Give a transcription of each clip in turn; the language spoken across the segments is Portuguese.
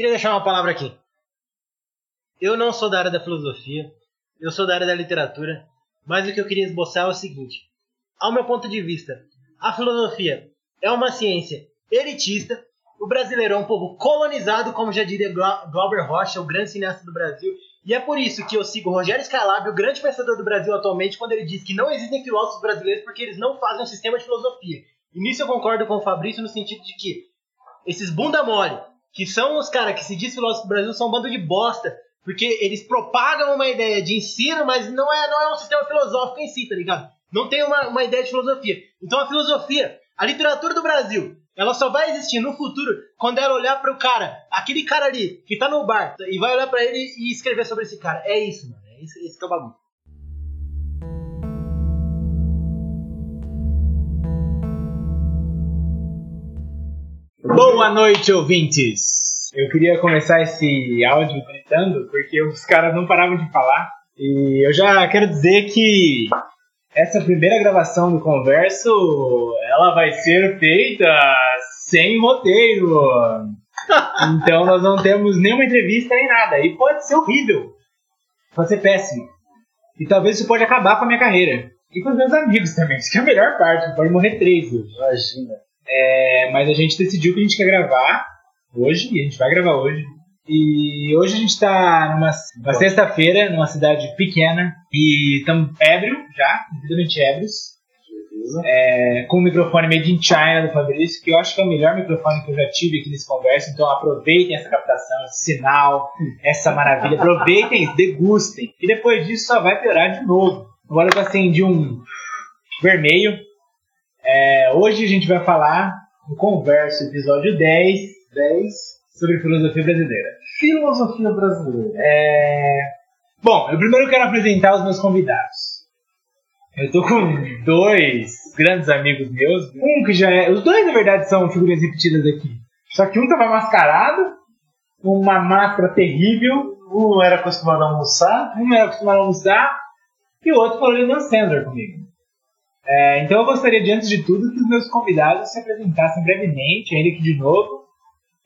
Queria deixar uma palavra aqui. Eu não sou da área da filosofia, eu sou da área da literatura, mas o que eu queria esboçar é o seguinte: ao meu ponto de vista, a filosofia é uma ciência elitista, o brasileiro é um povo colonizado, como já diria Glauber Rocha, o grande cineasta do Brasil, e é por isso que eu sigo Rogério Skylab, o grande pensador do Brasil atualmente, quando ele diz que não existem filósofos brasileiros porque eles não fazem um sistema de filosofia. E nisso eu concordo com o Fabrício no sentido de que esses bunda mole, que são os caras que se diz filósofo do Brasil, são um bando de bosta, porque eles propagam uma ideia de ensino, mas não é, não é um sistema filosófico em si, tá ligado? Não tem uma, uma ideia de filosofia. Então a filosofia, a literatura do Brasil, ela só vai existir no futuro quando ela olhar para o cara, aquele cara ali que tá no bar, e vai olhar para ele e escrever sobre esse cara. É isso, mano. É esse que é o bagulho. Boa noite, ouvintes! Eu queria começar esse áudio gritando porque os caras não paravam de falar. E eu já quero dizer que essa primeira gravação do Converso, ela vai ser feita sem roteiro. Então nós não temos nenhuma entrevista nem nada. E pode ser horrível. Pode ser péssimo. E talvez isso pode acabar com a minha carreira. E com os meus amigos também. Isso que é a melhor parte. Pode morrer três hoje. Imagina. É, mas a gente decidiu que a gente quer gravar hoje. E a gente vai gravar hoje. E hoje a gente está numa, sexta-feira, numa cidade pequena, e estamos ébrio já, completamente ébrios. É, com o microfone made in China do Fabrício, que eu acho que é o melhor microfone que eu já tive aqui nesse conversa. Então aproveitem essa captação, esse sinal, essa maravilha. Aproveitem, degustem. E depois disso só vai piorar de novo. Agora eu acendi um vermelho. É, hoje a gente vai falar no Converso, episódio 10. 10 sobre filosofia brasileira. Filosofia brasileira. É... Bom, eu primeiro quero apresentar os meus convidados. Eu tô com dois grandes amigos meus. Um que já é. Os dois, na verdade, são figurinhas repetidas aqui. Só que um tava mascarado, uma máscara terrível. Um era acostumado a almoçar. Um era acostumado a almoçar. E o outro falou Leon Sandler comigo. É, então eu gostaria, de, antes de tudo, que os meus convidados se apresentassem brevemente, aqui de novo.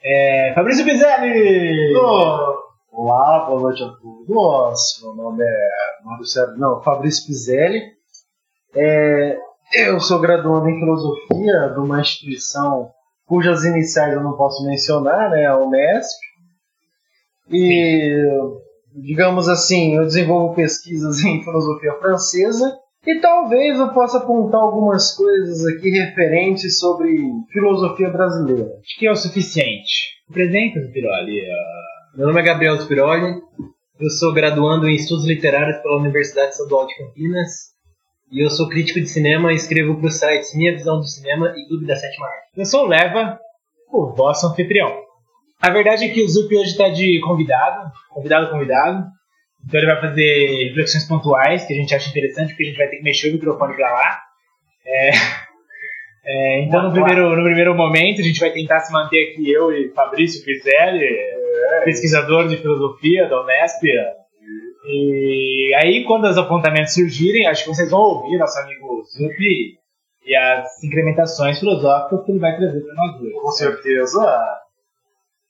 É, Fabrício Pizelli! Oh, olá, boa noite a todos. Meu nome é Mário não, Fabrício Pizelli. É, eu sou graduando em filosofia de uma instituição cujas iniciais eu não posso mencionar, né, a Unesp. E, digamos assim, eu desenvolvo pesquisas em filosofia francesa e talvez eu possa apontar algumas coisas aqui referentes sobre filosofia brasileira. Acho que é o suficiente. Apresenta, Spiroli. Meu nome é Gabriel Spiroli. Eu sou graduando em Estudos Literários pela Universidade Estadual de Campinas. E eu sou crítico de cinema e escrevo para os sites Minha Visão do Cinema e Clube da Sétima Arte. Eu sou o Leva, o vosso anfitrião. A verdade é que o Zup hoje está de convidado, convidado, convidado. Então ele vai fazer reflexões pontuais que a gente acha interessante, porque a gente vai ter que mexer o microfone para lá. É, é, então no primeiro, no primeiro momento a gente vai tentar se manter aqui, eu e Fabrício Pizelli, é. pesquisador de filosofia da Unesp. E aí quando os apontamentos surgirem, acho que vocês vão ouvir nosso amigo Zup e as incrementações filosóficas que ele vai trazer para nós dois. Com certeza.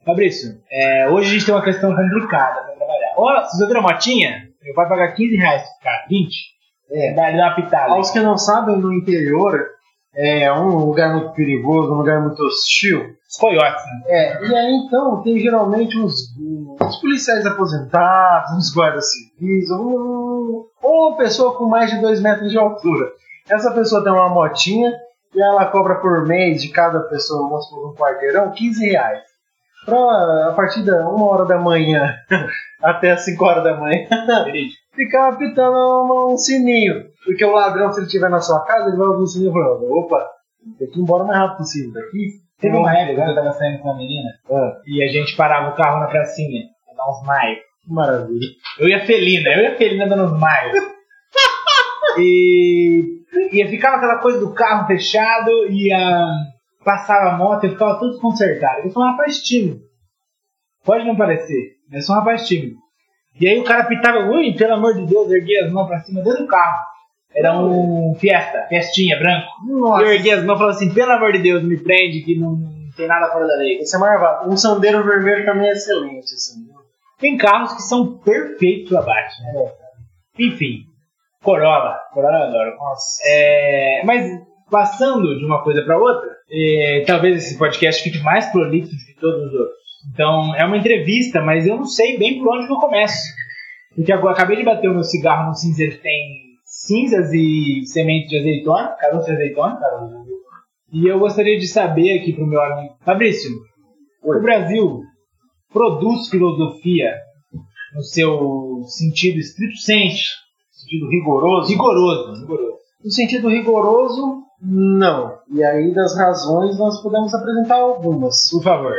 Fabrício, é, hoje a gente tem uma questão complicada trabalhar. Ó, oh, você viram a motinha? Vai pagar 15 reais, cara, 20. É. Dá, dá uma pitada. Aos que não sabem, no interior é um lugar muito perigoso, um lugar muito hostil. Os coiotes, né? É, e aí então tem geralmente uns, uns policiais aposentados, uns guardas civis, ou, ou uma pessoa com mais de 2 metros de altura. Essa pessoa tem uma motinha e ela cobra por mês de cada pessoa, vamos supor, um quarteirão, 15 reais pra, a partir da uma hora da manhã até as 5 horas da manhã ficar apitando um sininho. Porque o ladrão, se ele estiver na sua casa, ele vai ouvir o sininho falando: opa, tem que ir embora o mais rápido possível daqui. Teve uma época que eu tava saindo com uma menina ah. e a gente parava o carro na pracinha pra dar uns maios. Maravilha. Eu ia felina, eu ia felina dando uns maios. e, e ficava aquela coisa do carro fechado e a passava a moto e ficava tudo desconcertado. Eu sou um rapaz tímido. Pode não parecer, mas eu sou um rapaz tímido. E aí o cara pitava, ui, pelo amor de Deus, erguia as mãos pra cima dentro do carro. Era um Fiesta, Fiestinha, branco. Nossa. Eu erguei as mãos e falava assim, pelo amor de Deus, me prende que não tem nada fora da lei. Esse é marvado. Um sandeiro vermelho também é excelente, assim. Tem carros que são perfeitos para Batman. É. Enfim, Corolla. Corolla eu adoro. Nossa. É, mas passando de uma coisa para outra, é, talvez esse podcast fique mais prolixo do que todos os outros. Então, é uma entrevista, mas eu não sei bem por onde eu começo. Porque agora acabei de bater o meu cigarro no cinzeiro que tem cinzas e sementes de azeitona, caroço de azeitona. E eu gostaria de saber aqui pro meu amigo Fabrício, o Brasil produz filosofia no seu sentido estrito senso, sentido rigoroso? Rigoroso, rigoroso. No sentido rigoroso, não. E aí, das razões, nós podemos apresentar algumas. Por favor.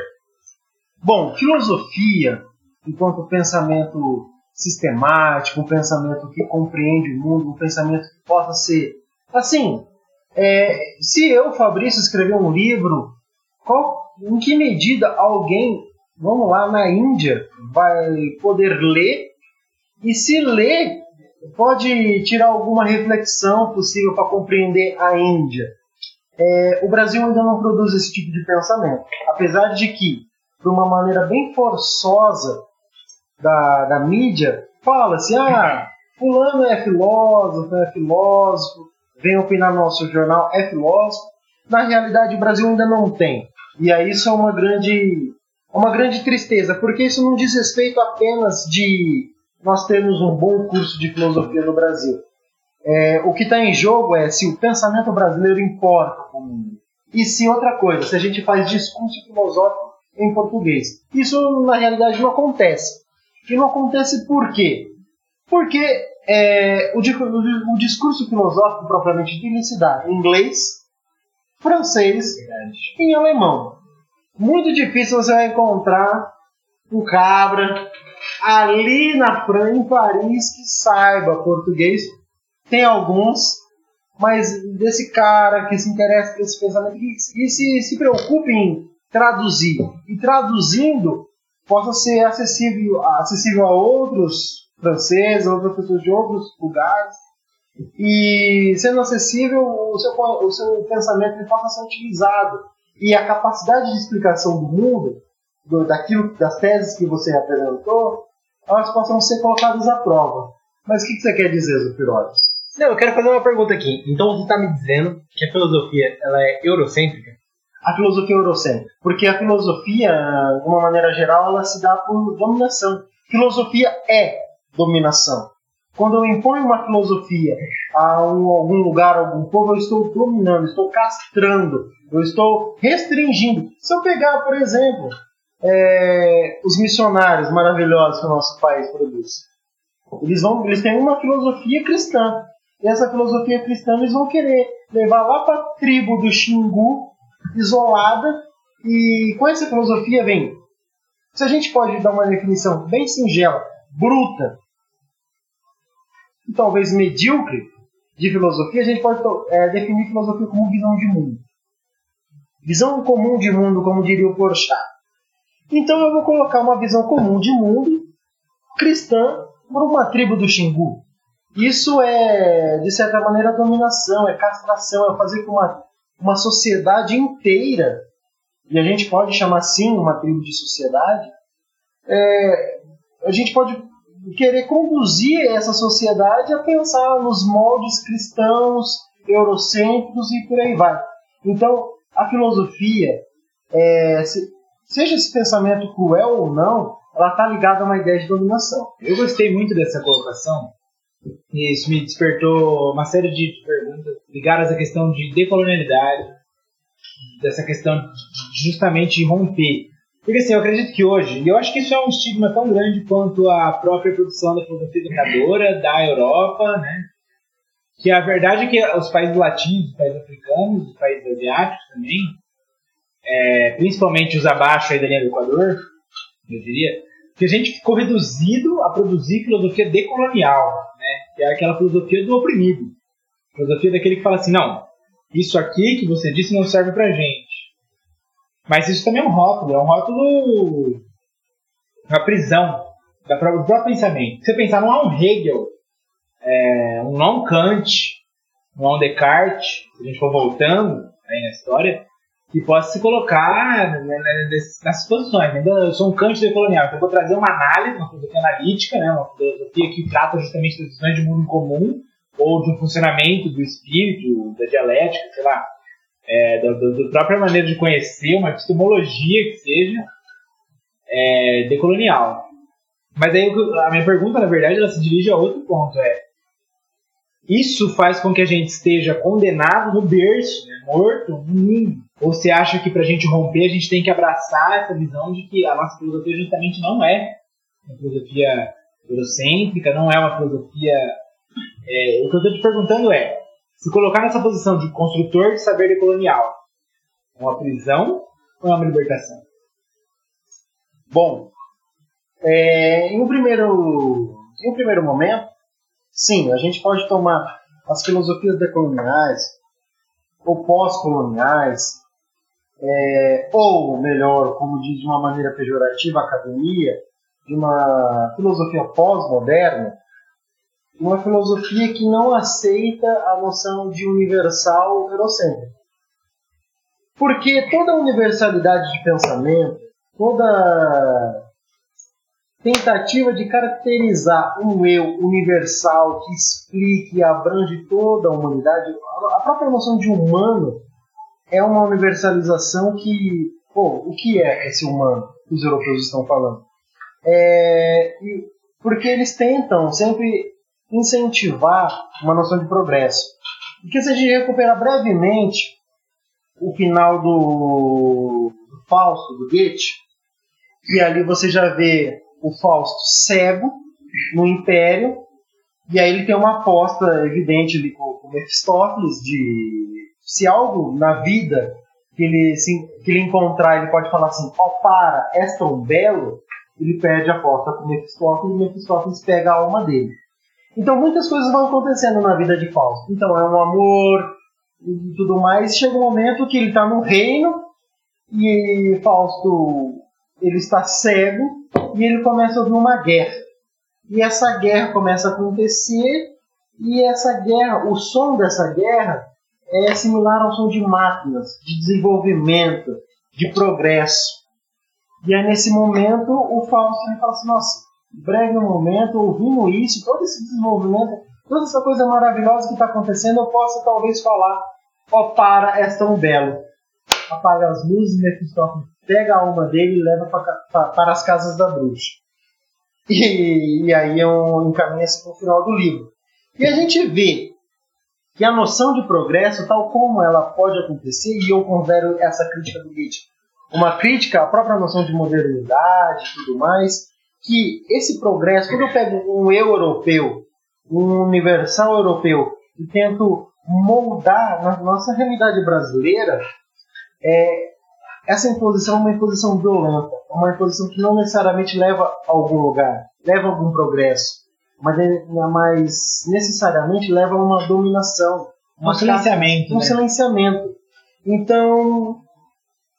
Bom, filosofia, enquanto pensamento sistemático, um pensamento que compreende o mundo, um pensamento que possa ser. Assim, é, se eu, Fabrício, escrever um livro, qual, em que medida alguém, vamos lá, na Índia, vai poder ler? E se ler, pode tirar alguma reflexão possível para compreender a Índia? É, o Brasil ainda não produz esse tipo de pensamento. Apesar de que, de uma maneira bem forçosa, da, da mídia, fala-se, ah, fulano é filósofo, é filósofo, vem opinar no nosso jornal, é filósofo. Na realidade, o Brasil ainda não tem. E aí isso é uma grande, uma grande tristeza, porque isso não diz respeito apenas de nós termos um bom curso de filosofia no Brasil. É, o que está em jogo é se o pensamento brasileiro importa para o mundo. E se outra coisa, se a gente faz discurso filosófico em português. Isso na realidade não acontece. E não acontece por quê? Porque é, o, o, discurso filosófico propriamente dito se dá em inglês, francês e em alemão. Muito difícil você vai encontrar um cabra ali na França, em Paris, que saiba português. Tem alguns, mas desse cara que se interessa por esse pensamento e se, se preocupe em traduzir. E traduzindo, possa ser acessível, acessível a outros franceses, outras pessoas de outros lugares. E sendo acessível, o seu, o seu pensamento possa ser utilizado. E a capacidade de explicação do mundo, do, daquilo, das teses que você apresentou, elas possam ser colocadas à prova. Mas o que, que você quer dizer, Zufiroli? Não, eu quero fazer uma pergunta aqui. Então você está me dizendo que a filosofia ela é eurocêntrica? A filosofia eurocêntrica. Porque a filosofia, de uma maneira geral, ela se dá por dominação. Filosofia é dominação. Quando eu imponho uma filosofia a um, algum lugar, a algum povo, eu estou dominando, estou castrando, eu estou restringindo. Se eu pegar, por exemplo, é, os missionários maravilhosos que o nosso país produz, eles, vão, eles têm uma filosofia cristã. E essa filosofia cristã eles vão querer levar lá para a tribo do Xingu, isolada, e com essa filosofia vem. Se a gente pode dar uma definição bem singela, bruta, e talvez medíocre de filosofia, a gente pode é, definir filosofia como visão de mundo. Visão comum de mundo, como diria o Porchat. Então eu vou colocar uma visão comum de mundo cristã por uma tribo do Xingu. Isso é, de certa maneira, dominação, é castração, é fazer com uma uma sociedade inteira, e a gente pode chamar assim uma tribo de sociedade, é, a gente pode querer conduzir essa sociedade a pensar nos moldes cristãos, eurocêntricos e por aí vai. Então, a filosofia, é, se, seja esse pensamento cruel ou não, ela está ligada a uma ideia de dominação. Eu gostei muito dessa colocação, e isso me despertou uma série de ligadas à questão de decolonialidade, dessa questão justamente de romper. Porque assim, eu acredito que hoje, e eu acho que isso é um estigma tão grande quanto a própria produção da filosofia educadora da Europa, né? Que a verdade é que os países latinos, os países africanos, os países asiáticos também, é, principalmente os abaixo aí da linha do Equador, eu diria, que a gente ficou reduzido a produzir filosofia decolonial, né? Que é aquela filosofia do oprimido. Filosofia daquele que fala assim, não, isso aqui que você disse não serve pra gente. Mas isso também é um rótulo, é um rótulo na prisão do próprio pensamento. Se você pensar, não há um Hegel, é, um não Kant, não há um Descartes, se a gente for voltando aí na história, que possa se colocar né, né, nessas posições. Né? Então, eu sou um cante decolonial, então eu vou trazer uma análise, uma filosofia analítica, né, uma filosofia que trata justamente das questões de mundo comum, ou de um funcionamento do espírito, da dialética, sei lá, é, da, da, própria maneira de conhecer, uma epistemologia que seja é, decolonial. Mas aí a minha pergunta, na verdade, ela se dirige a outro ponto, é isso faz com que a gente esteja condenado no berço, né, morto, no ninho. Ou você acha que para a gente romper a gente tem que abraçar essa visão de que a nossa filosofia justamente não é uma filosofia eurocêntrica, não é uma filosofia. É, o que eu estou te perguntando é: se colocar nessa posição de construtor de saber decolonial, é uma prisão ou é uma libertação? Bom, é, em, um primeiro, em um primeiro momento, sim, a gente pode tomar as filosofias decoloniais ou pós-coloniais, é, ou melhor, como diz de uma maneira pejorativa a academia, de uma filosofia pós-moderna, uma filosofia que não aceita a noção de universal eurocêntrico. Porque toda universalidade de pensamento, toda tentativa de caracterizar um eu universal que explique e abrange toda a humanidade, a própria noção de humano é uma universalização que, pô, o que é esse humano que os europeus estão falando? É, porque eles tentam sempre incentivar uma noção de progresso. Porque se a gente recuperar brevemente o final do, do Fausto, do Goethe, e ali você já vê o Fausto cego no Império, e aí ele tem uma aposta evidente ali com, com Mephistófeles de se algo na vida que ele, se, que ele encontrar, ele pode falar assim, ó, oh, para, és tão belo, ele perde a aposta com Mephistófeles e Mephistófeles pega a alma dele. Então muitas coisas vão acontecendo na vida de Fausto. Então é um amor e tudo mais. Chega um momento que ele está no reino e Fausto ele está cego e ele começa a uma guerra. E essa guerra começa a acontecer e essa guerra, o som dessa guerra é similar ao som de máquinas, de desenvolvimento, de progresso. E aí nesse momento o Fausto fala assim, nossa, breve momento, ouvindo isso, todo esse desenvolvimento, toda essa coisa maravilhosa que está acontecendo, eu posso talvez falar, ó, oh, para, és tão belo. Apaga as luzes, Mephistófeles pega a alma dele e leva pra, pra, para as casas da bruxa. E, e aí encaminha-se para o final do livro. E a gente vê que a noção de progresso, tal como ela pode acontecer, e eu considero essa crítica do Goethe uma crítica à própria noção de modernidade e tudo mais, que esse progresso, quando eu pego um eu europeu, um universal europeu, e tento moldar na nossa realidade brasileira, é, essa imposição é uma imposição violenta, é uma imposição que não necessariamente leva a algum lugar, leva a algum progresso, mas, é, mas necessariamente leva a uma dominação, um silenciamento. Um né? silenciamento. Então,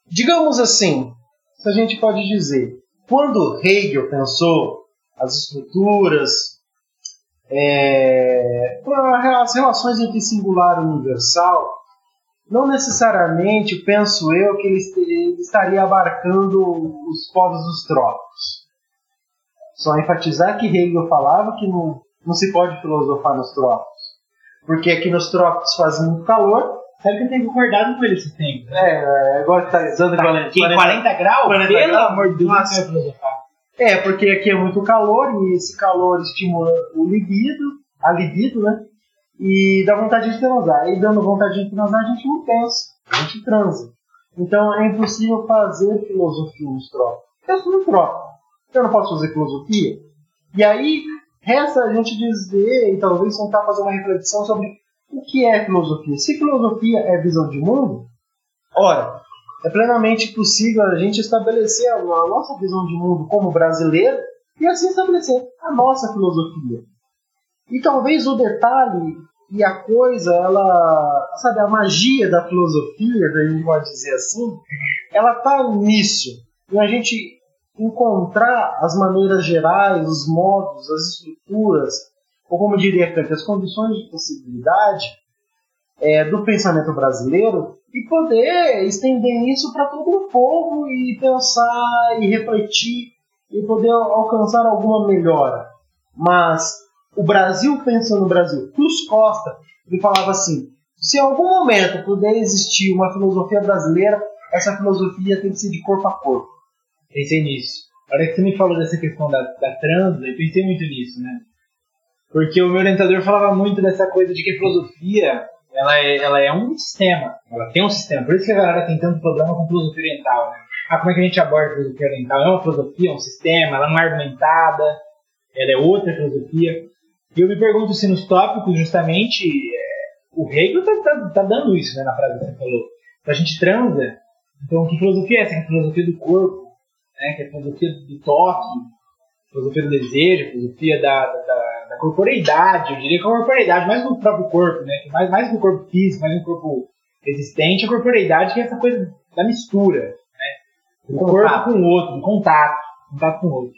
digamos assim, se a gente pode dizer, quando Hegel pensou as estruturas, é, as relações entre singular e universal, não necessariamente penso eu que ele estaria abarcando os povos dos trópicos. Só enfatizar que Hegel falava que não, não se pode filosofar nos trópicos. Porque aqui nos trópicos faz muito calor. Sabe que eu tenho concordado com ele esse tempo. Né? É, agora que está usando 40, 40, 40 graus? 40 pelo graus? amor de Deus, não vai filosofar. É, porque aqui é muito calor e esse calor estimula o libido, a libido, né? E dá vontade de transar. E dando vontade de transar, a gente não pensa, a gente transa. Então é impossível fazer filosofia nos trópicos. Penso no trópico. Eu não posso fazer filosofia? E aí, resta a gente dizer, e talvez tentar fazer uma reflexão sobre o que é filosofia. Se filosofia é visão de mundo, ora, é plenamente possível a gente estabelecer a nossa visão de mundo como brasileiro e assim estabelecer a nossa filosofia. E talvez o detalhe e a coisa, ela, sabe, a magia da filosofia, a gente pode dizer assim, ela tá nisso. Em a gente encontrar as maneiras gerais, os modos, as estruturas, ou como diria Kant, as condições de possibilidade é, do pensamento brasileiro e poder estender isso para todo o povo e pensar e refletir e poder alcançar alguma melhora. Mas o Brasil pensa no Brasil. Cruz Costa, ele falava assim: se em algum momento puder existir uma filosofia brasileira, essa filosofia tem que ser de corpo a corpo. Pensei nisso. A hora que você me falou dessa questão da, da transa, eu pensei muito nisso, né? Porque o meu orientador falava muito dessa coisa de que filosofia ela é, ela é um sistema, ela tem um sistema. Por isso que a galera tem tanto problema com filosofia oriental, né? Ah, como é que a gente aborda a filosofia oriental? É uma filosofia, é um sistema, ela não é argumentada, ela é outra filosofia. E eu me pergunto se nos tópicos, justamente, é, o Hegel tá, tá, tá, dando isso, né, na frase que você falou. A gente transa, então que filosofia é essa? Que é a filosofia do corpo, né? que é a filosofia do toque, filosofia do desejo, filosofia da, da, da corporeidade, eu diria que a corporeidade, mais no próprio corpo, né? mais, mais no corpo físico, mais no corpo existente, a corporeidade que é essa coisa da mistura, né? do corpo com o outro, do contato, contato com o outro.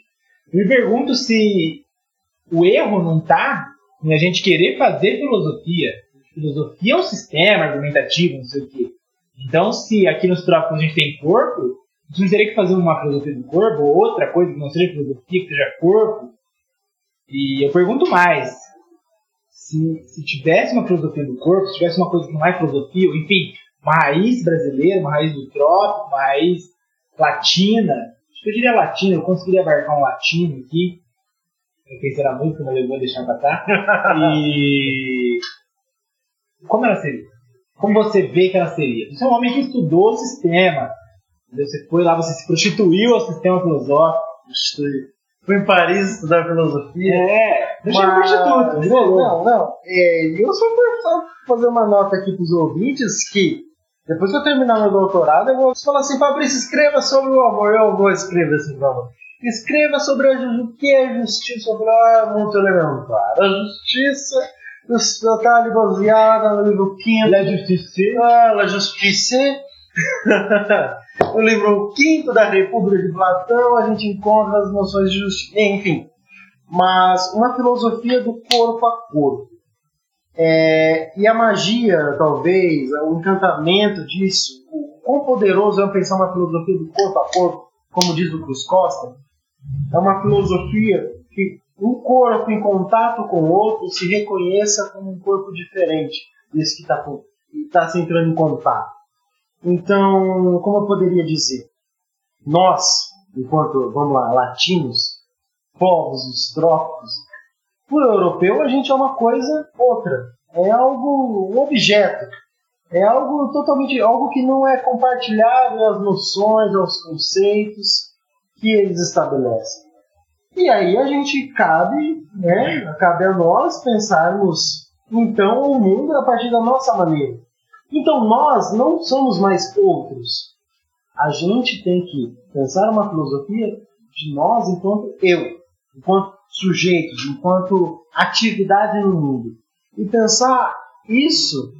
Eu me pergunto se o erro não está em a gente querer fazer filosofia. Filosofia é um sistema argumentativo, não sei o quê. Então, se aqui nos trópicos a gente tem corpo, a gente não teria que fazer uma filosofia do corpo ou outra coisa que não seja filosofia, que seja corpo. E eu pergunto mais: se, se tivesse uma filosofia do corpo, se tivesse uma coisa que não é filosofia, enfim, uma raiz brasileira, uma raiz do trópico, uma raiz latina, acho que eu diria latina, eu conseguiria abarcar um latino aqui. Eu pensei na música, mas eu vou deixar passar. E. Como ela seria? Como você vê que ela seria? Você é um homem que estudou o sistema. Você foi lá, você se prostituiu ao sistema filosófico. Foi em Paris estudar filosofia. É, deixa Mas- prostituto. Não, não. É, eu só vou só fazer uma nota aqui para os ouvintes que depois que eu terminar meu doutorado, eu vou falar assim, Fabrício, escreva sobre o amor. Eu vou escrever assim, por favor. Escreva sobre a o que é justiça, sobre a elementar. A justiça está baseada no livro quinto. La Justice. Ah, La Justice. no livro quinto da República de Platão, a gente encontra as noções de justiça. Enfim, mas uma filosofia do corpo a corpo. É, e a magia, talvez, o encantamento disso, o quão poderoso é pensar uma filosofia do corpo a corpo, como diz o Cruz Costa, é uma filosofia que um corpo em contato com o outro se reconheça como um corpo diferente desse que está tá se entrando em contato. Então, como eu poderia dizer? Nós, enquanto, vamos lá, latinos, povos dos trópicos, o europeu a gente é uma coisa outra. É algo, um objeto. É algo totalmente, algo que não é compartilhável às noções, aos conceitos que eles estabelecem. E aí a gente cabe, né, cabe a nós pensarmos então o mundo a partir da nossa maneira. Então nós não somos mais outros. A gente tem que pensar uma filosofia de nós enquanto eu, enquanto sujeitos, enquanto atividade no mundo. E pensar isso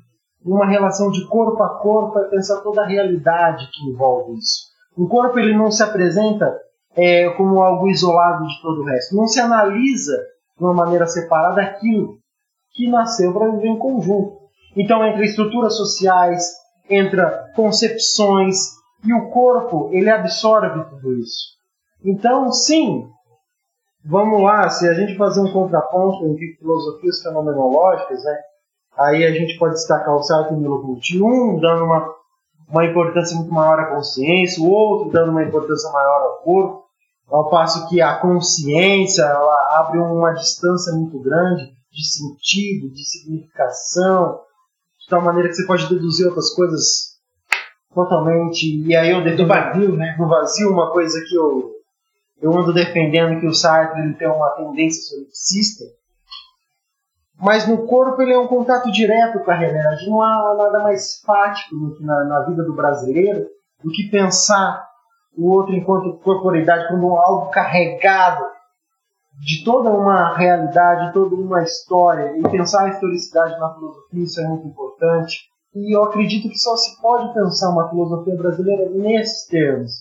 numa relação de corpo a corpo é pensar toda a realidade que envolve isso. O corpo ele não se apresenta é, como algo isolado de todo o resto. Não se analisa de uma maneira separada aquilo que nasceu para viver em conjunto. Então, entre estruturas sociais, entre concepções, e o corpo, ele absorve tudo isso. Então, sim, vamos lá, se a gente fazer um contraponto entre filosofias fenomenológicas, né, aí a gente pode destacar o Sartre e Milo Coutinho, um dando uma, uma importância muito maior à consciência, o outro dando uma importância maior ao corpo, ao passo que a consciência ela abre uma distância muito grande de sentido, de significação, de tal maneira que você pode deduzir outras coisas totalmente. E aí eu Do defendo vazio, né? no vazio, uma coisa que eu, eu ando defendendo que o Sartre ele tem uma tendência solipsista, mas no corpo ele é um contato direto com a realidade. Não há nada mais fático na, na vida do brasileiro do que pensar o outro enquanto corporeidade como algo carregado de toda uma realidade, toda uma história, e pensar a historicidade na filosofia, isso é muito importante. E eu acredito que só se pode pensar uma filosofia brasileira nesses termos,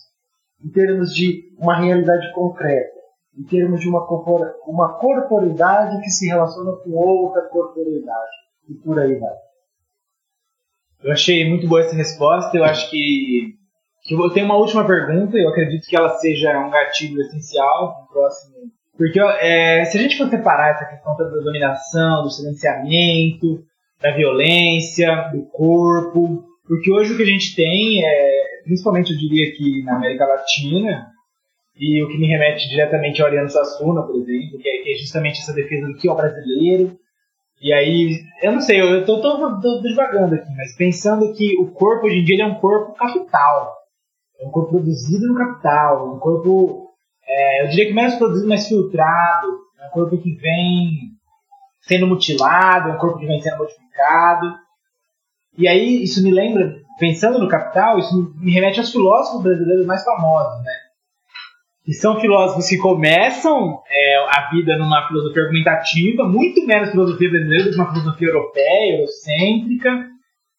em termos de uma realidade concreta, em termos de uma, corpora, uma corporeidade que se relaciona com outra corporeidade, e por aí vai. Eu achei muito boa essa resposta. Eu acho que, eu tenho uma última pergunta. Eu acredito que ela seja um gatilho essencial no próximo. Porque é, se a gente for separar essa questão da dominação, do silenciamento, da violência, do corpo, porque hoje o que a gente tem é, principalmente eu diria que na América Latina, e o que me remete diretamente ao Ariano Suassuna, por exemplo, que é, que é justamente essa defesa do que é o brasileiro, e aí, eu não sei, eu tô, tô, tô devagando aqui, mas pensando que o corpo hoje em dia é um corpo capital. É um corpo produzido no capital, um corpo, é, eu diria que menos produzido, mais filtrado, é um corpo que vem sendo mutilado, é um corpo que vem sendo modificado. E aí, isso me lembra, pensando no capital, isso me remete aos filósofos brasileiros mais famosos, né? que são filósofos que começam é, a vida numa filosofia argumentativa, muito menos filosofia brasileira do que uma filosofia europeia, eurocêntrica.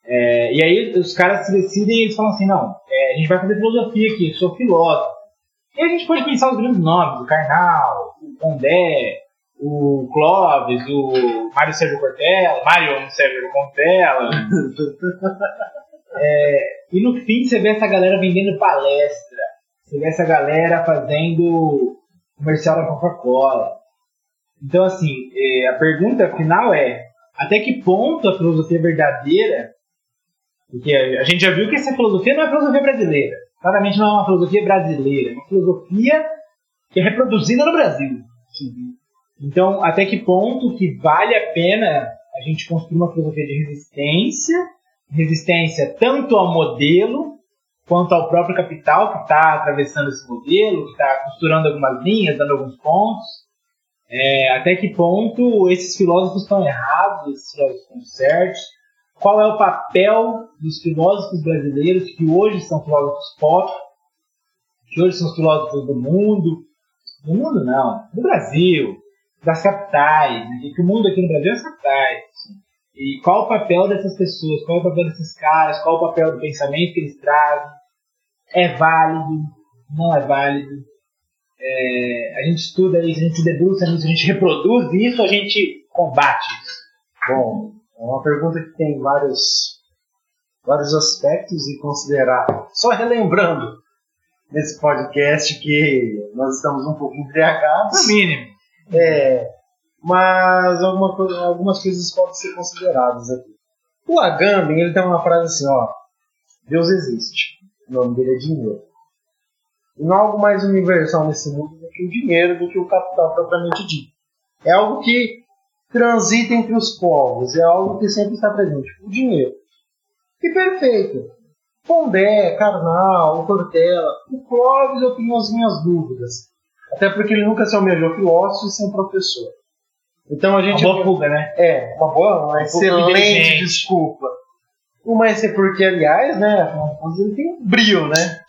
É, e aí os caras se decidem e eles falam assim, não, é, a gente vai fazer filosofia aqui, eu sou filósofo. E a gente pode pensar os grandes nomes, o Karnal, o Pondé, o Clóvis, o Mário Sérgio Cortella, Mário Sérgio Cortella. é, e no fim você vê essa galera vendendo palestra, você vê essa galera fazendo comercial da Coca-Cola. Então, assim, é, a pergunta final é: até que ponto a filosofia é verdadeira? Porque a gente já viu que essa filosofia não é filosofia brasileira. Claramente não é uma filosofia brasileira, é uma filosofia que é reproduzida no Brasil. Então, até que ponto que vale a pena a gente construir uma filosofia de resistência, resistência tanto ao modelo quanto ao próprio capital que está atravessando esse modelo, que está costurando algumas linhas, dando alguns pontos. É, até que ponto esses filósofos estão errados, esses filósofos estão certos? Qual é o papel dos filósofos brasileiros que hoje são filósofos pop, que hoje são os filósofos do mundo, do mundo não, do Brasil, das capitais, né? que o mundo aqui no Brasil é as capitais. E qual o papel dessas pessoas, qual é o papel desses caras, qual o papel do pensamento que eles trazem, é válido, não é válido. É, a gente estuda isso, a gente debruça a gente reproduz isso, a gente combate isso. Bom, é uma pergunta que tem vários, vários aspectos e considerar. Só relembrando nesse podcast que nós estamos um pouco embriagados. No mínimo. É, mas alguma, algumas coisas podem ser consideradas aqui. O Agamben ele tem uma frase assim, ó, Deus existe. O nome dele é dinheiro. E não há algo mais universal nesse mundo do que o dinheiro, do que o capital propriamente dito. É algo que transita entre os povos, é algo que sempre está presente. O dinheiro. E perfeito. Pondé, Karnal, Cortella, o Clóvis eu tenho as minhas dúvidas. Até porque ele nunca se almejou filósofo e sem professor. Então a gente. Uma boa fuga, né? É, uma boa, uma excelente desculpa. Mas é porque, aliás, né, ele tem um brilho, né?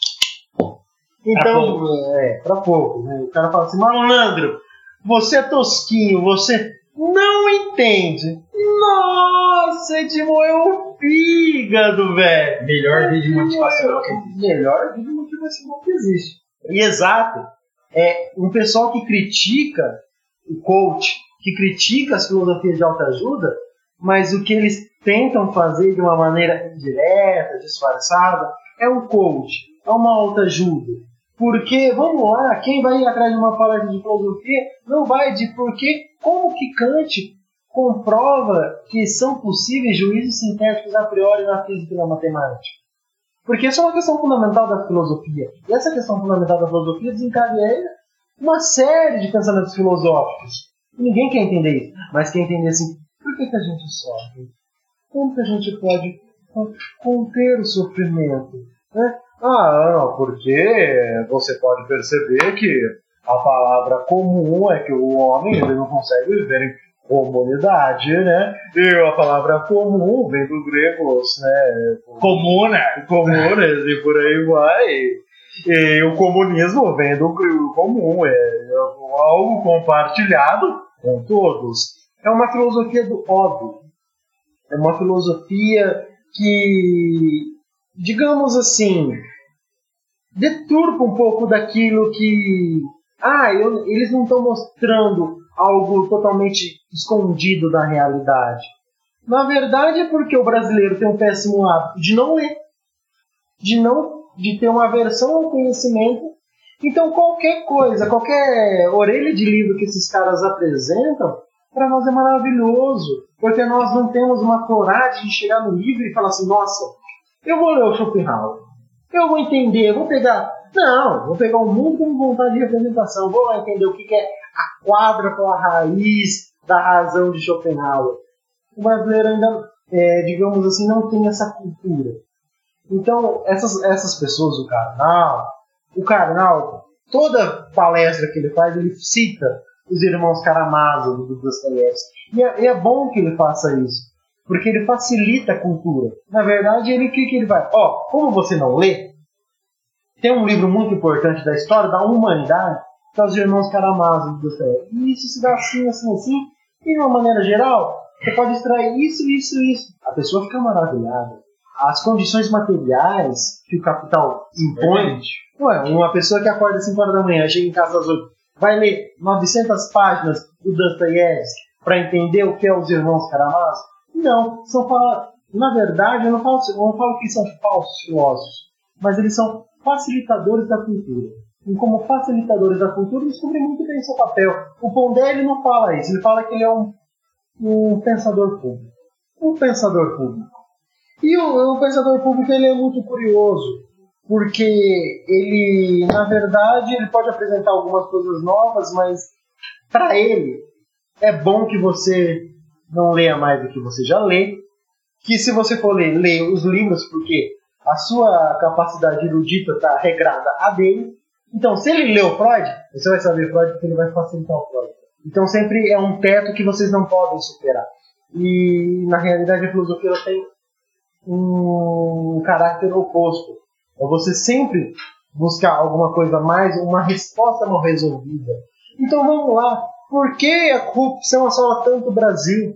Então, pra é, pra pouco. Né? O cara fala assim, malandro, você é tosquinho, você não entende. Nossa, Edmond é o fígado, velho. Melhor vídeo motivacional que existe. Melhor vídeo motivacional que existe. E exato. É um pessoal que critica o coach, que critica as filosofias de autoajuda, mas o que eles tentam fazer de uma maneira indireta, disfarçada, é um coach, é uma autoajuda. Porque, vamos lá, quem vai atrás de uma palestra de filosofia não vai de porque, como que Kant comprova que são possíveis juízos sintéticos a priori na física e na matemática. Porque isso é uma questão fundamental da filosofia. E essa questão fundamental da filosofia desencadeia uma série de pensamentos filosóficos. E ninguém quer entender isso. Mas quer entender assim, por que, que a gente sofre? Como que a gente pode conter o sofrimento? Né? Ah, não, porque você pode perceber que a palavra comum é que o homem ele não consegue viver em comunidade, né? E a palavra comum vem do grego, né? Comuna. Comunas e por aí vai. E o comunismo vem do comum, é algo compartilhado com todos. É uma filosofia do óbvio. É uma filosofia que, digamos assim, deturpa um pouco daquilo que. Ah, eu, eles não estão mostrando algo totalmente escondido da realidade. Na verdade é porque o brasileiro tem um péssimo hábito de não ler, de não de ter uma aversão ao conhecimento. Então qualquer coisa, qualquer orelha de livro que esses caras apresentam, para nós é maravilhoso, porque nós não temos uma coragem de chegar no livro e falar assim, nossa, eu vou ler o Schopenhauer, eu vou entender, vou pegar. Não, vou pegar o mundo com vontade de representação, vou lá entender o que é a quadra pela raiz da razão de Schopenhauer. O brasileiro ainda, é, digamos assim, não tem essa cultura. Então, essas, essas pessoas, o Karnal, o Karnal, toda palestra que ele faz, ele cita os irmãos Karamazov do Dostoiévski. E é, é bom que ele faça isso, porque ele facilita a cultura. Na verdade, ele o que, que ele vai? Ó, como você não lê, tem um livro muito importante da história da humanidade, que é os irmãos Karamazov do Dostoiévski. E isso se dá assim, assim, assim, e de uma maneira geral, você pode extrair isso, isso, isso. A pessoa fica maravilhada. As condições materiais que o capital impõe. Ué, uma pessoa que acorda às 5 horas da manhã, chega em casa às 8, vai ler 900 páginas do Dostoiévski para entender o que é os irmãos Karamazov? Não, são na verdade, eu não, falo, eu não falo que são falsos filósofos, mas eles são facilitadores da cultura. E como facilitadores da cultura, eles cumprem muito bem seu papel. O Pondé ele não fala isso, ele fala que ele é um, um pensador público. Um pensador público. E o, o pensador público ele é muito curioso, porque ele, na verdade, ele pode apresentar algumas coisas novas, mas para ele é bom que você não leia mais do que você já lê, que se você for ler, leia os livros, porque a sua capacidade erudita está regrada a dele. Então, se ele leu Freud, você vai saber Freud porque ele vai facilitar o Freud. Então, sempre é um teto que vocês não podem superar. E, na realidade, a filosofia tem um caráter oposto. É você sempre buscar alguma coisa mais, uma resposta mal resolvida. Então, vamos lá. Por que a corrupção assola tanto o Brasil?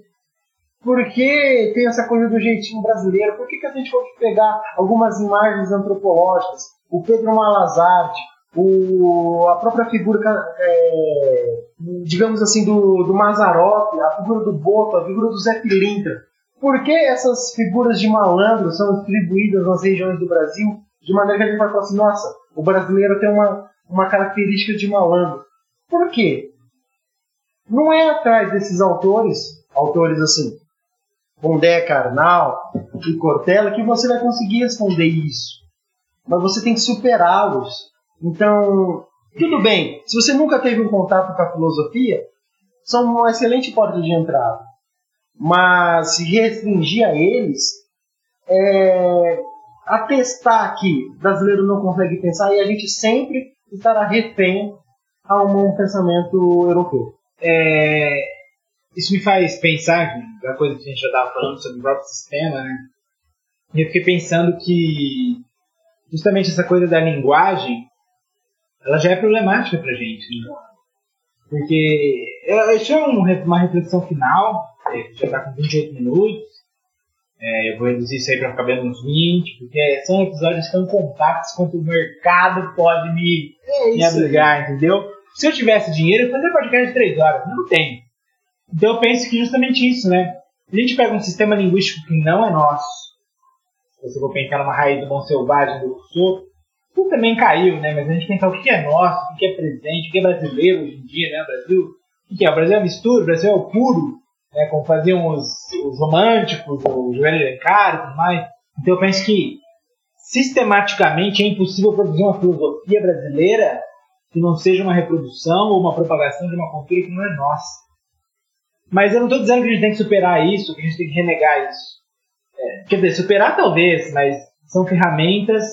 Por que tem essa coisa do jeitinho brasileiro? Por que, que a gente pode pegar algumas imagens antropológicas? O Pedro Malazarte, o, a própria figura, é, digamos assim, do, do Mazarop, a figura do Boto, a figura do Zé Pilintra. Por que essas figuras de malandro são distribuídas nas regiões do Brasil de maneira que a gente vai falar assim, nossa, o brasileiro tem uma, uma característica de malandro? Por quê? Não é atrás desses autores, autores assim, Pondé Carnal e Cortella, que você vai conseguir responder isso. Mas você tem que superá-los. Então, tudo bem, se você nunca teve um contato com a filosofia, são uma excelente porta de entrada. Mas se restringir a eles, é, atestar que brasileiro não consegue pensar e a gente sempre estará refém a um pensamento europeu. É, isso me faz pensar, da coisa que a gente já estava falando sobre o próprio sistema, né? E eu fiquei pensando que justamente essa coisa da linguagem, ela já é problemática pra gente, né? Porque isso é uma reflexão final, é, já está com 28 minutos, é, eu vou reduzir isso aí para ficar bem uns 20, porque são episódios tão compactos quanto o mercado pode me, é me abrigar, entendeu? Se eu tivesse dinheiro, eu fazer podcast de 3 horas, não tenho. Então eu penso que justamente isso, né? A gente pega um sistema linguístico que não é nosso, se você for pensar numa raiz do bom selvagem do Rousseau, tudo também caiu, né? Mas a gente pensar o que é nosso, o que é presente, o que é brasileiro hoje em dia, né? O Brasil, o que é? O Brasil é mistura, o Brasil é o puro, né? Como faziam os, os românticos, o Joelho Lencaro e tudo mais. Então eu penso que sistematicamente é impossível produzir uma filosofia brasileira que não seja uma reprodução ou uma propagação de uma cultura que não é nossa. Mas eu não estou dizendo que a gente tem que superar isso, que a gente tem que renegar isso. É, quer dizer, superar talvez, mas são ferramentas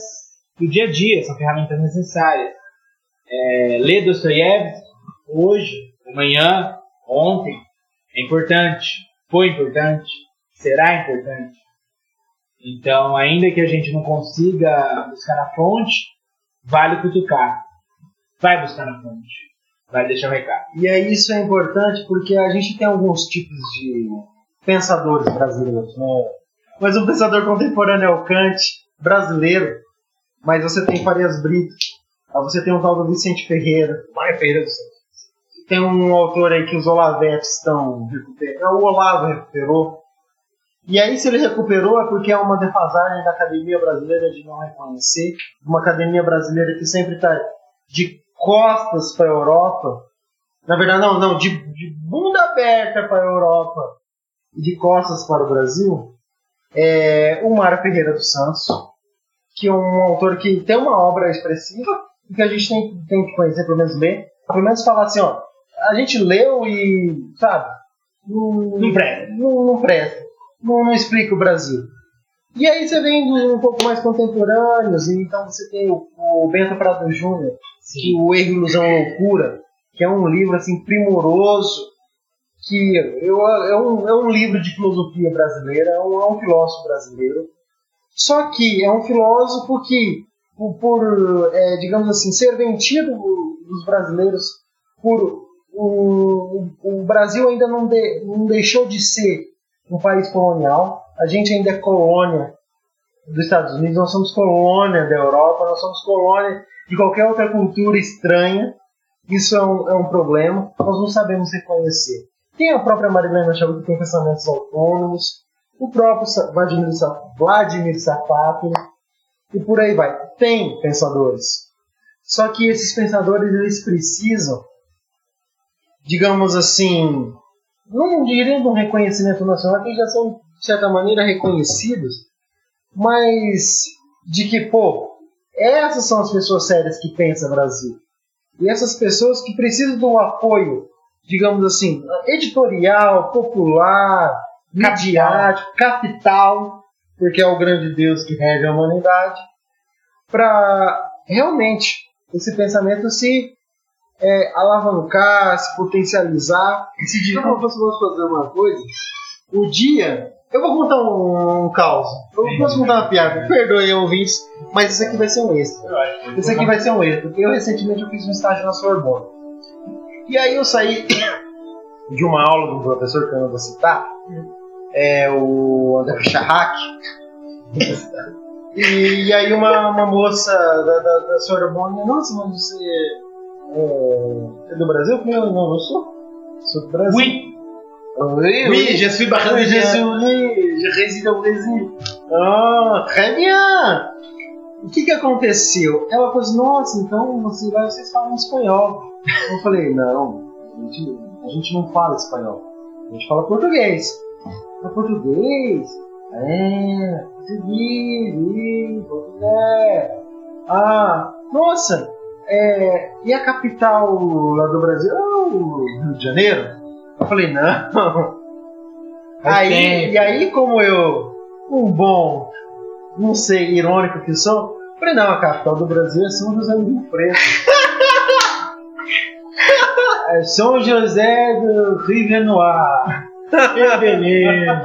do dia a dia, são ferramentas necessárias. É, ler Dostoiévski hoje, amanhã, ontem, é importante, foi importante, será importante. Então, ainda que a gente não consiga buscar na fonte, vale cutucar. Vai buscar na fonte vai deixar o recado. E aí isso é importante porque a gente tem alguns tipos de pensadores brasileiros, né? Mas o pensador contemporâneo é o Kant, brasileiro, mas você tem Farias Brito, você tem o tal do Vicente Ferreira, Maia Ferreira do Santos. Tem um autor aí que os Olavetes estão recuperando, o Olavo recuperou. E aí, se ele recuperou, é porque é uma defasagem da academia brasileira de não reconhecer, uma academia brasileira que sempre está de costas para a Europa. Na verdade, não, não, de, de bunda aberta para a Europa e de costas para o Brasil. É o Mário Ferreira dos Santos, que é um autor que tem uma obra expressiva e que a gente tem, tem que conhecer, pelo menos ler. Pelo menos falar assim, ó, a gente leu e, sabe, não, Não presta. não, não presta. Não, não explica o Brasil. E aí você vem dos um pouco mais contemporâneos, e então você tem o, o Bento Prado Júnior, que o Erro, Ilusão Loucura, que é um livro assim primoroso, que eu, é, um, é um livro de filosofia brasileira, é um, é um filósofo brasileiro. Só que é um filósofo que, por, por, é, digamos assim, ser vendido dos brasileiros por o, o Brasil ainda não, de, não deixou de ser um país colonial. A gente ainda é colônia dos Estados Unidos, nós somos colônia da Europa, nós somos colônia de qualquer outra cultura estranha. Isso é um, é um problema, nós não sabemos reconhecer. Tem a própria Marilena Chabu que tem pensamentos autônomos, o próprio Vladimir, Sa- Vladimir Safatli, e por aí vai. Tem pensadores. Só que esses pensadores eles precisam, digamos assim, não diria de um reconhecimento nacional, que já são, de certa maneira, reconhecidos, mas de que, pô, essas são as pessoas sérias que pensam Brasil. E essas pessoas que precisam do apoio, digamos assim, editorial, popular, midiático, capital, porque é o grande Deus que rege a humanidade, para realmente esse pensamento se é, alavancar, se potencializar. E se dizer, não, posso fazer uma coisa? O dia. Eu vou contar um, um caos. Eu posso contar uma piada. Perdoe, ouvintes, mas isso aqui vai ser um extra. Eu. Esse aqui vai ser um porque eu recentemente eu fiz um estágio na Sorbonne. E aí eu saí de uma aula de um professor que eu não vou citar, é o André Charrac. E, e aí uma, uma moça da, da, da Sorbonne, nossa, mas você é, é do Brasil? Eu falei, não, não sou. Sou do Brasil. Oui, Oui, oui, je suis Oui, brésilien. je suis oui, je réside au Brasil. Ah, très bien! O que que aconteceu? Ela falou assim, nossa, então você, lá vocês falam espanhol. Eu falei, não, a gente, a gente não fala espanhol. A gente fala português. É português? É, português, português. Ah, nossa, é, e a capital lá do Brasil? Ah, o Rio de Janeiro? Eu falei, não. Aí, tempo. e aí, como eu, um bom, não sei, irônico que sou, falei, não, a capital do Brasil é São José do Rio Preto. É São José do Rio Renoir. Que beleza.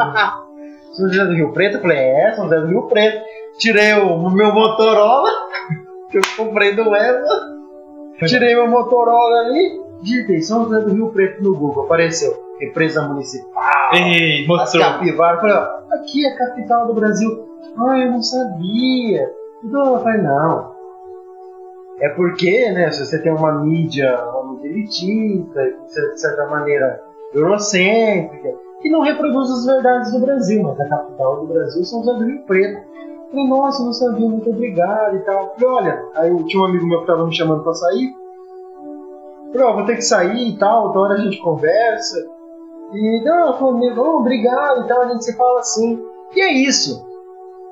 São José do Rio Preto, eu falei, é, São José do Rio Preto. Tirei o meu Motorola, que eu comprei do Eva. Tirei meu Motorola ali, digitei São José do Rio Preto no Google, apareceu. Empresa municipal, Ei, mostrou. capivaras. Falei, ó, aqui é a capital do Brasil. Ah, eu não sabia. Então eu falei, não. É porque, né, se você tem uma mídia, uma mídia elitista, de certa maneira eurocêntrica, que não reproduz as verdades do Brasil, mas a capital do Brasil são José do Rio Preto. Falei, nossa, não sabia, muito obrigado e tal. Falei, olha, aí tinha um amigo meu que tava me chamando pra sair. Falei, vou ter que sair e tal, outra hora a gente conversa. E não, ela falou, oh, obrigado e tal, a gente se fala assim. E é isso.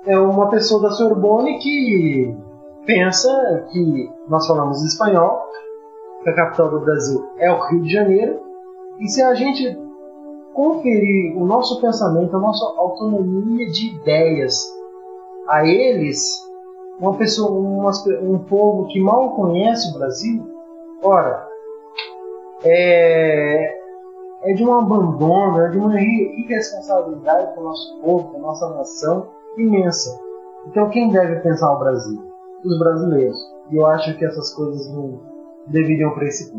É uma pessoa da Sorbonne que pensa que nós falamos espanhol, que a capital do Brasil é o Rio de Janeiro, e se a gente conferir o nosso pensamento, a nossa autonomia de ideias a eles, uma pessoa, um povo que mal conhece o Brasil, ora, é, é de um abandono, é de uma irre- irresponsabilidade com o nosso povo, com a nossa nação imensa. Então quem deve pensar o Brasil? Os brasileiros. E eu acho que essas coisas não deveriam para esse.